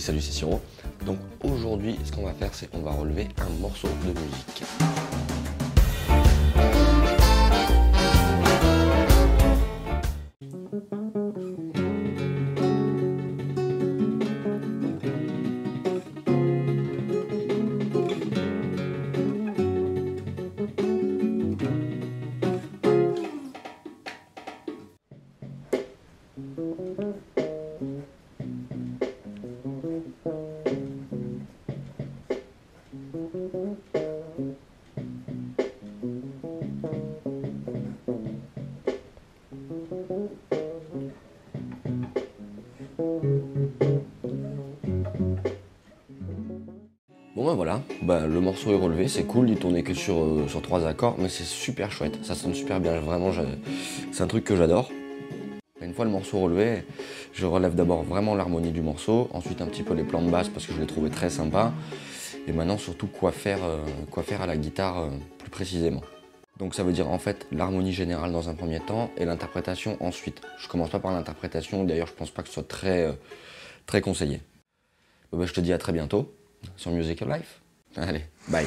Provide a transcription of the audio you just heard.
salut c'est Siro. Donc aujourd'hui ce qu'on va faire c'est qu'on va relever un morceau de musique. Bon ben voilà, ben, le morceau est relevé, c'est cool, il tournait que sur, euh, trois accords, mais c'est super chouette, ça sonne super bien, vraiment, c'est un truc que j'adore. Une fois le morceau relevé, je relève d'abord vraiment l'harmonie du morceau, ensuite un petit peu les plans de basse parce que je les trouvais très sympas, et maintenant surtout quoi faire, euh, quoi faire à la guitare euh, plus précisément. Donc ça veut dire en fait l'harmonie générale dans un premier temps et l'interprétation ensuite. Je commence pas par l'interprétation, d'ailleurs je pense pas que ce soit très, très conseillé. Ben, je te dis à très bientôt sur Musical Life. Allez, bye.